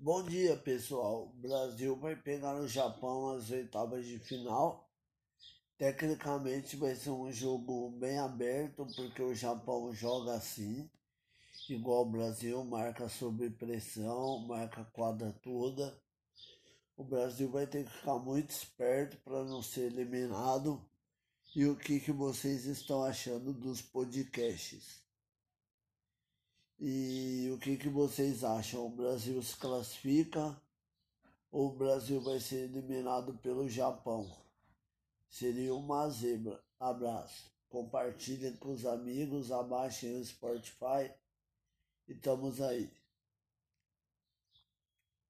Bom dia, pessoal. O Brasil vai pegar o Japão nas oitavas de final. Tecnicamente vai ser um jogo bem aberto, porque o Japão joga assim, igual o Brasil, marca sob pressão, marca quadra toda. O Brasil vai ter que ficar muito esperto para não ser eliminado. E o que, que vocês estão achando dos podcasts? E o que, que vocês acham? O Brasil se classifica ou o Brasil vai ser eliminado pelo Japão? Seria uma zebra. Abraço. Compartilhem com os amigos, abaixem o Spotify e estamos aí.